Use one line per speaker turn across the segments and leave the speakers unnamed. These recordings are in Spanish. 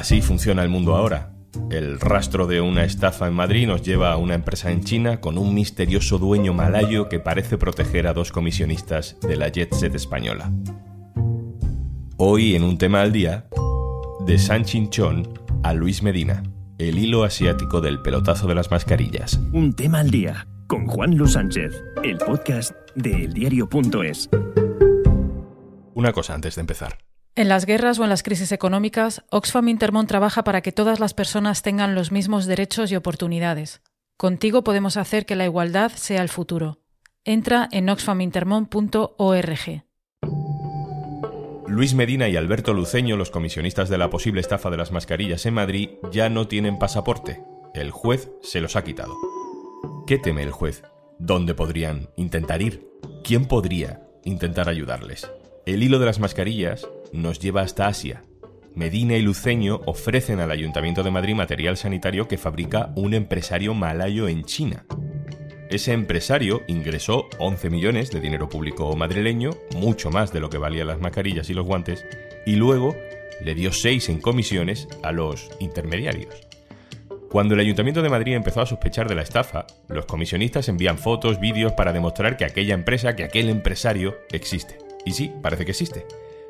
Así funciona el mundo ahora. El rastro de una estafa en Madrid nos lleva a una empresa en China con un misterioso dueño malayo que parece proteger a dos comisionistas de la jet set española. Hoy en un tema al día, de San Chinchón a Luis Medina, el hilo asiático del pelotazo de las mascarillas.
Un tema al día con Juan Luis Sánchez, el podcast de eldiario.es.
Una cosa antes de empezar.
En las guerras o en las crisis económicas, Oxfam Intermón trabaja para que todas las personas tengan los mismos derechos y oportunidades. Contigo podemos hacer que la igualdad sea el futuro. Entra en oxfamintermon.org.
Luis Medina y Alberto Luceño, los comisionistas de la posible estafa de las mascarillas en Madrid, ya no tienen pasaporte. El juez se los ha quitado. ¿Qué teme el juez? ¿Dónde podrían intentar ir? ¿Quién podría intentar ayudarles? El hilo de las mascarillas nos lleva hasta Asia. Medina y Luceño ofrecen al Ayuntamiento de Madrid material sanitario que fabrica un empresario malayo en China. Ese empresario ingresó 11 millones de dinero público madrileño, mucho más de lo que valían las mascarillas y los guantes, y luego le dio 6 en comisiones a los intermediarios. Cuando el Ayuntamiento de Madrid empezó a sospechar de la estafa, los comisionistas envían fotos, vídeos para demostrar que aquella empresa, que aquel empresario existe. Y sí, parece que existe.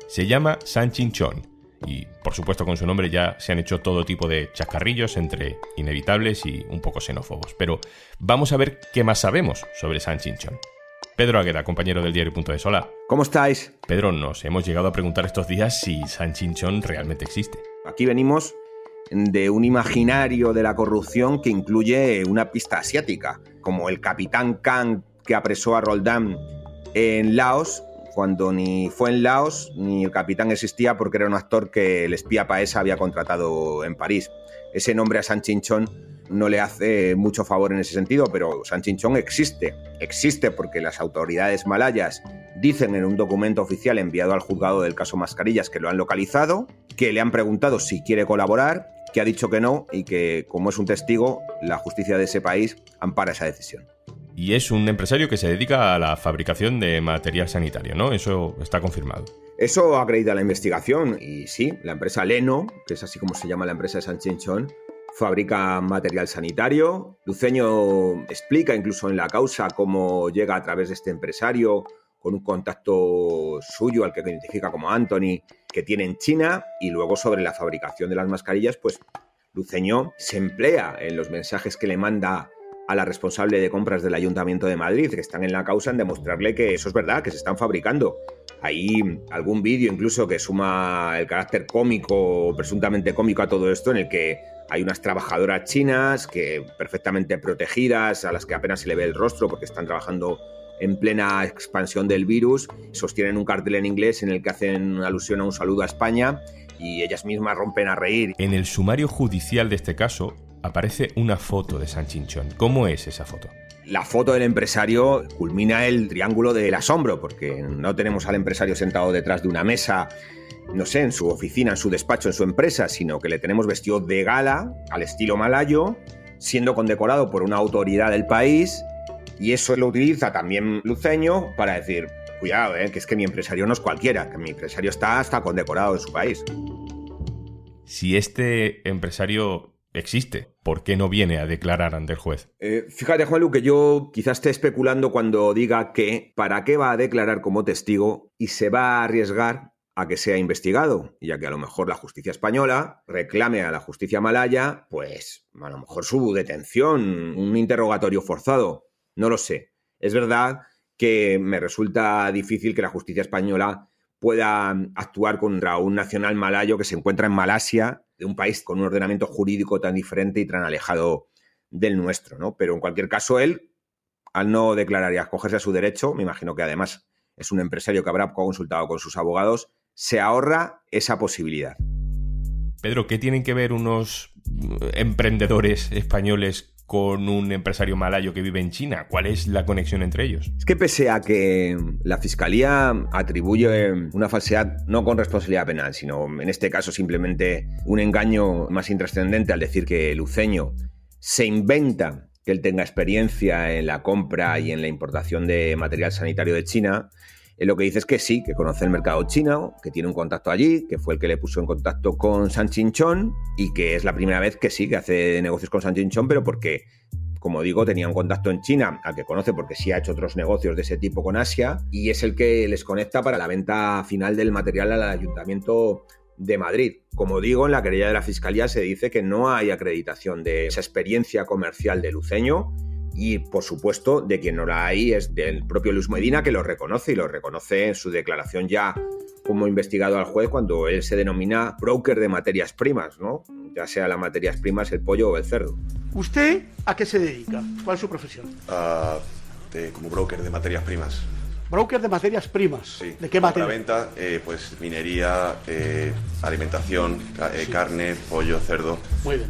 Se llama San Chinchón y por supuesto con su nombre ya se han hecho todo tipo de chascarrillos entre inevitables y un poco xenófobos. Pero vamos a ver qué más sabemos sobre San Chinchón. Pedro Agueda, compañero del diario.es. Hola.
¿Cómo estáis?
Pedro, nos hemos llegado a preguntar estos días si San Chinchón realmente existe.
Aquí venimos de un imaginario de la corrupción que incluye una pista asiática, como el capitán Kang que apresó a Roldán en Laos cuando ni fue en Laos ni el capitán existía porque era un actor que el espía Paesa había contratado en París. Ese nombre a San Chinchón no le hace mucho favor en ese sentido, pero San Chinchón existe. Existe porque las autoridades malayas dicen en un documento oficial enviado al juzgado del caso Mascarillas que lo han localizado, que le han preguntado si quiere colaborar, que ha dicho que no y que como es un testigo, la justicia de ese país ampara esa decisión
y es un empresario que se dedica a la fabricación de material sanitario, ¿no? Eso está confirmado.
Eso acredita la investigación y sí, la empresa Leno, que es así como se llama la empresa de San Chinchón, fabrica material sanitario. Luceño explica incluso en la causa cómo llega a través de este empresario con un contacto suyo al que identifica como Anthony, que tiene en China, y luego sobre la fabricación de las mascarillas, pues Luceño se emplea en los mensajes que le manda a la responsable de compras del Ayuntamiento de Madrid, que están en la causa, en demostrarle que eso es verdad, que se están fabricando. Hay algún vídeo incluso que suma el carácter cómico, presuntamente cómico a todo esto, en el que hay unas trabajadoras chinas que perfectamente protegidas, a las que apenas se le ve el rostro porque están trabajando en plena expansión del virus, sostienen un cartel en inglés en el que hacen alusión a un saludo a España y ellas mismas rompen a reír.
En el sumario judicial de este caso, aparece una foto de San Chinchón. ¿Cómo es esa foto?
La foto del empresario culmina el triángulo del asombro, porque no tenemos al empresario sentado detrás de una mesa, no sé, en su oficina, en su despacho, en su empresa, sino que le tenemos vestido de gala, al estilo malayo, siendo condecorado por una autoridad del país, y eso lo utiliza también Luceño para decir, cuidado, eh, que es que mi empresario no es cualquiera, que mi empresario está hasta condecorado en su país.
Si este empresario existe. ¿Por qué no viene a declarar ante el juez?
Eh, fíjate, Juanlu, que yo quizás esté especulando cuando diga que para qué va a declarar como testigo y se va a arriesgar a que sea investigado, ya que a lo mejor la justicia española reclame a la justicia malaya, pues a lo mejor su detención, un interrogatorio forzado. No lo sé. Es verdad que me resulta difícil que la justicia española pueda actuar contra un nacional malayo que se encuentra en Malasia de un país con un ordenamiento jurídico tan diferente y tan alejado del nuestro, ¿no? Pero en cualquier caso, él, al no declarar y acogerse a su derecho, me imagino que además es un empresario que habrá consultado con sus abogados, se ahorra esa posibilidad.
Pedro, ¿qué tienen que ver unos emprendedores españoles con un empresario malayo que vive en China? ¿Cuál es la conexión entre ellos?
Es que pese a que la Fiscalía atribuye una falsedad no con responsabilidad penal, sino en este caso simplemente un engaño más intrascendente al decir que Luceño se inventa que él tenga experiencia en la compra y en la importación de material sanitario de China, Él lo que dice es que sí, que conoce el mercado chino, que tiene un contacto allí, que fue el que le puso en contacto con San Chinchón y que es la primera vez que sí, que hace negocios con San Chinchón, pero porque como digo, tenía un contacto en China, al que conoce porque sí ha hecho otros negocios de ese tipo con Asia, y es el que les conecta para la venta final del material al ayuntamiento de Madrid. Como digo, en la querella de la Fiscalía se dice que no hay acreditación de esa experiencia comercial de Luceño y, por supuesto, de quien no la hay es del propio Luis Medina, que lo reconoce y lo reconoce en su declaración ya como investigado al juez cuando él se denomina broker de materias primas, ¿no? Ya sea las materias primas, el pollo o el cerdo.
¿Usted a qué se dedica? ¿Cuál es su profesión?
Ah, como broker de materias primas.
Broker de materias primas.
Sí.
¿De qué materia?
venta, eh, pues minería, eh, alimentación, eh, carne, pollo, cerdo.
Muy bien.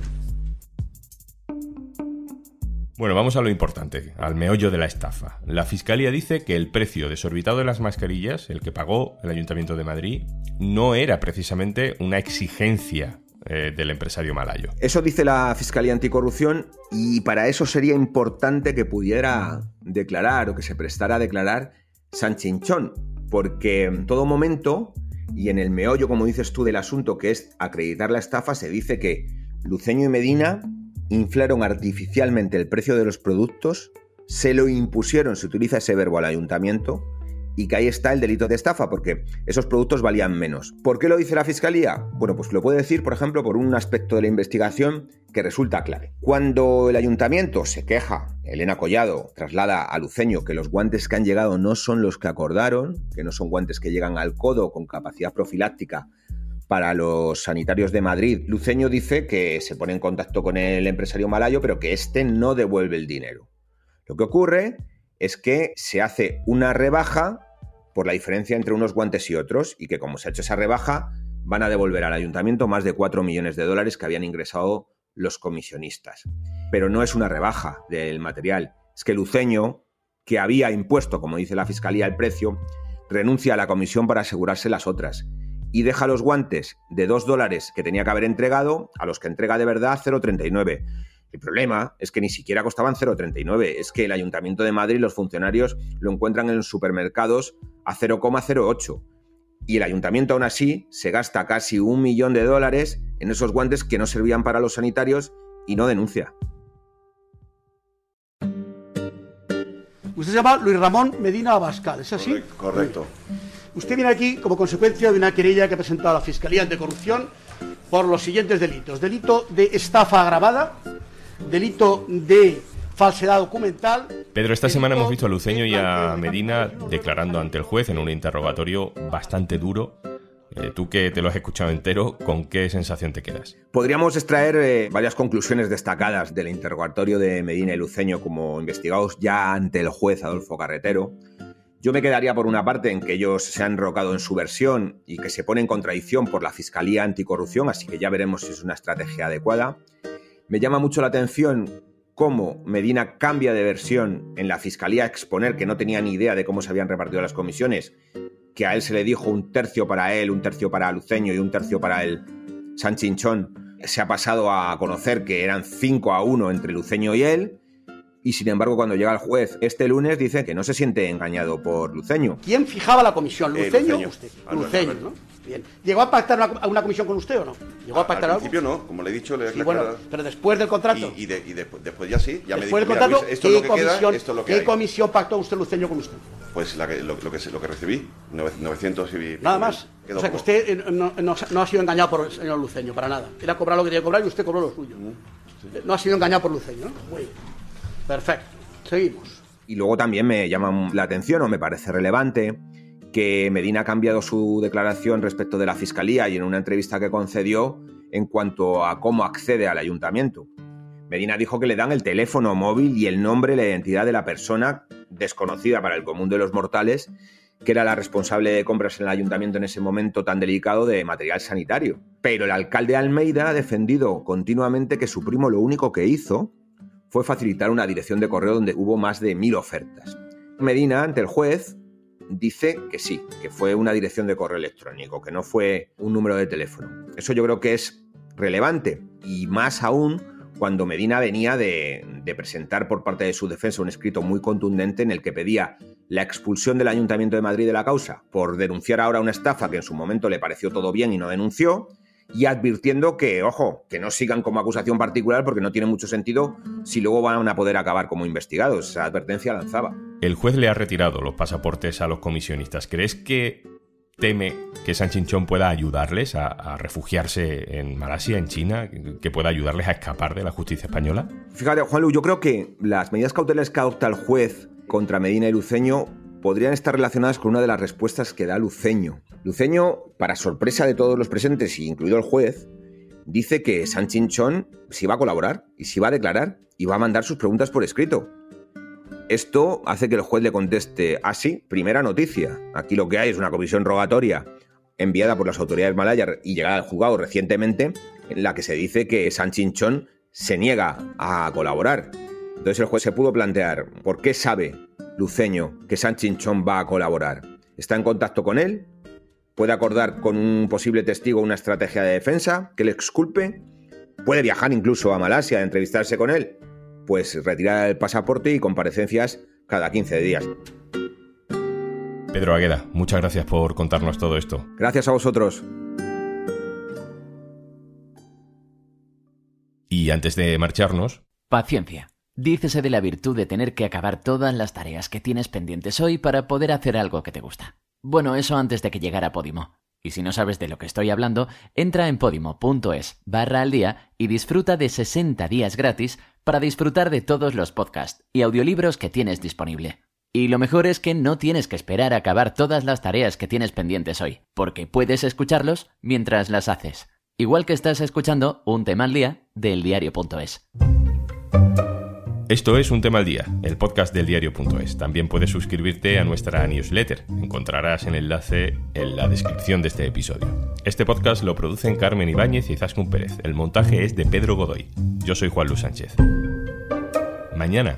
Bueno, vamos a lo importante, al meollo de la estafa. La Fiscalía dice que el precio desorbitado de las mascarillas, el que pagó el Ayuntamiento de Madrid, no era precisamente una exigencia eh, del empresario malayo.
Eso dice la Fiscalía Anticorrupción y para eso sería importante que pudiera declarar o que se prestara a declarar Sanchinchón, porque en todo momento y en el meollo, como dices tú, del asunto, que es acreditar la estafa, se dice que Luceño y Medina inflaron artificialmente el precio de los productos, se lo impusieron, se utiliza ese verbo al ayuntamiento, y que ahí está el delito de estafa, porque esos productos valían menos. ¿Por qué lo dice la Fiscalía? Bueno, pues lo puede decir, por ejemplo, por un aspecto de la investigación que resulta clave. Cuando el ayuntamiento se queja, Elena Collado traslada a Luceño que los guantes que han llegado no son los que acordaron, que no son guantes que llegan al codo con capacidad profiláctica para los sanitarios de Madrid. Luceño dice que se pone en contacto con el empresario malayo, pero que éste no devuelve el dinero. Lo que ocurre es que se hace una rebaja por la diferencia entre unos guantes y otros y que como se ha hecho esa rebaja van a devolver al ayuntamiento más de 4 millones de dólares que habían ingresado los comisionistas. Pero no es una rebaja del material, es que Luceño, que había impuesto, como dice la Fiscalía, el precio, renuncia a la comisión para asegurarse las otras y deja los guantes de 2 dólares que tenía que haber entregado a los que entrega de verdad 0,39. El problema es que ni siquiera costaban 0,39, es que el Ayuntamiento de Madrid, los funcionarios lo encuentran en los supermercados a 0,08. Y el ayuntamiento aún así se gasta casi un millón de dólares en esos guantes que no servían para los sanitarios y no denuncia.
Usted se llama Luis Ramón Medina Abascal, ¿es así?
Correcto.
Usted viene aquí como consecuencia de una querella que ha presentado la Fiscalía Anticorrupción por los siguientes delitos. Delito de estafa agravada, delito de falsedad documental.
Pedro, esta semana hemos visto a Luceño y a Medina declarando ante el juez en un interrogatorio bastante duro. Eh, tú que te lo has escuchado entero, ¿con qué sensación te quedas?
Podríamos extraer eh, varias conclusiones destacadas del interrogatorio de Medina y Luceño como investigados ya ante el juez Adolfo Carretero. Yo me quedaría por una parte en que ellos se han rocado en su versión y que se pone en contradicción por la Fiscalía Anticorrupción, así que ya veremos si es una estrategia adecuada. Me llama mucho la atención cómo Medina cambia de versión en la fiscalía a exponer que no tenía ni idea de cómo se habían repartido las comisiones, que a él se le dijo un tercio para él, un tercio para Luceño y un tercio para el Sanchinchón. Se ha pasado a conocer que eran 5 a 1 entre Luceño y él. Y sin embargo, cuando llega el juez este lunes, dice que no se siente engañado por Luceño.
¿Quién fijaba la comisión?
Eh,
¿Luceño o usted?
Albert,
Luceño. ¿no? Bien. ¿Llegó a pactar una, una comisión con usted o no? ¿Llegó a pactar
Al
algo?
principio no, como le he dicho, le he
Sí, bueno, pero después del contrato.
Y, y de- y de- después ya sí, ya me
después
dijo,
del contrato,
Luis, esto es lo
¿qué,
que queda,
comisión,
esto es lo que
¿qué
hay.
comisión pactó usted Luceño con usted?
Pues la que- lo, lo que, se- lo que recibí, nove- 900 y...
Nada más.
Quedó
O sea, que
como-
usted eh, no, no- no ha sido engañado por el señor Luceño, para nada. Él ha cobrado lo que tenía que cobrar y usted cobró lo suyo. No ha sido engañado por Luceño, ¿no? Muy bien. Perfecto. Seguimos.
Y luego también me llama la atención o me parece relevante que Medina ha cambiado su declaración respecto de la Fiscalía y en una entrevista que concedió en cuanto a cómo accede al ayuntamiento. Medina dijo que le dan el teléfono móvil y el nombre y la identidad de la persona desconocida para el común de los mortales, que era la responsable de compras en el ayuntamiento en ese momento tan delicado de material sanitario. Pero el alcalde Almeida ha defendido continuamente que su primo lo único que hizo fue facilitar una dirección de correo donde hubo más de mil ofertas. Medina, ante el juez, dice que sí, que fue una dirección de correo electrónico, que no fue un número de teléfono. Eso yo creo que es relevante y más aún cuando Medina venía de, presentar por parte de su defensa un escrito muy contundente en el que pedía la expulsión del Ayuntamiento de Madrid de la causa por denunciar ahora una estafa que en su momento le pareció todo bien y no denunció, y advirtiendo que, ojo, que no sigan como acusación particular porque no tiene mucho sentido si luego van a poder acabar como investigados. Esa advertencia lanzaba.
El juez le ha retirado los pasaportes a los comisionistas. ¿Crees que teme que San Chinchón pueda ayudarles a, refugiarse en Malasia, en China, que pueda ayudarles a escapar de la justicia española?
Fíjate, Juanlu, yo creo que las medidas cautelares que adopta el juez contra Medina y Luceño podrían estar relacionadas con una de las respuestas que da Luceño. Luceño, para sorpresa de todos los presentes, incluido el juez, dice que San Chinchón sí va a colaborar y sí va a declarar y va a mandar sus preguntas por escrito. Esto hace que el juez le conteste así, primera noticia. Aquí lo que hay es una comisión rogatoria enviada por las autoridades malayas y llegada al juzgado recientemente, en la que se dice que San Chinchón se niega a colaborar. Entonces el juez se pudo plantear, ¿por qué sabe Luceño que San Chinchón va a colaborar? ¿Está en contacto con él? ¿Puede acordar con un posible testigo una estrategia de defensa que le exculpe? ¿Puede viajar incluso a Malasia a entrevistarse con él? Pues retirar el pasaporte y comparecencias cada 15 días.
Pedro Agueda, muchas gracias por contarnos todo esto.
Gracias a vosotros.
Y antes de marcharnos...
Paciencia. Dícese de la virtud de tener que acabar todas las tareas que tienes pendientes hoy para poder hacer algo que te gusta. Bueno, eso antes de que llegara Podimo. Y si no sabes de lo que estoy hablando, entra en podimo.es barra al día y disfruta de 60 días gratis para disfrutar de todos los podcasts y audiolibros que tienes disponible. Y lo mejor es que no tienes que esperar a acabar todas las tareas que tienes pendientes hoy, porque puedes escucharlos mientras las haces. Igual que estás escuchando un tema al día del diario.es.
Esto es Un tema al día, el podcast del diario.es. También puedes suscribirte a nuestra newsletter. Encontrarás el enlace en la descripción de este episodio. Este podcast lo producen Carmen Ibáñez y Zascun Pérez. El montaje es de Pedro Godoy. Yo soy Juan Luis Sánchez. Mañana,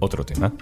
otro tema.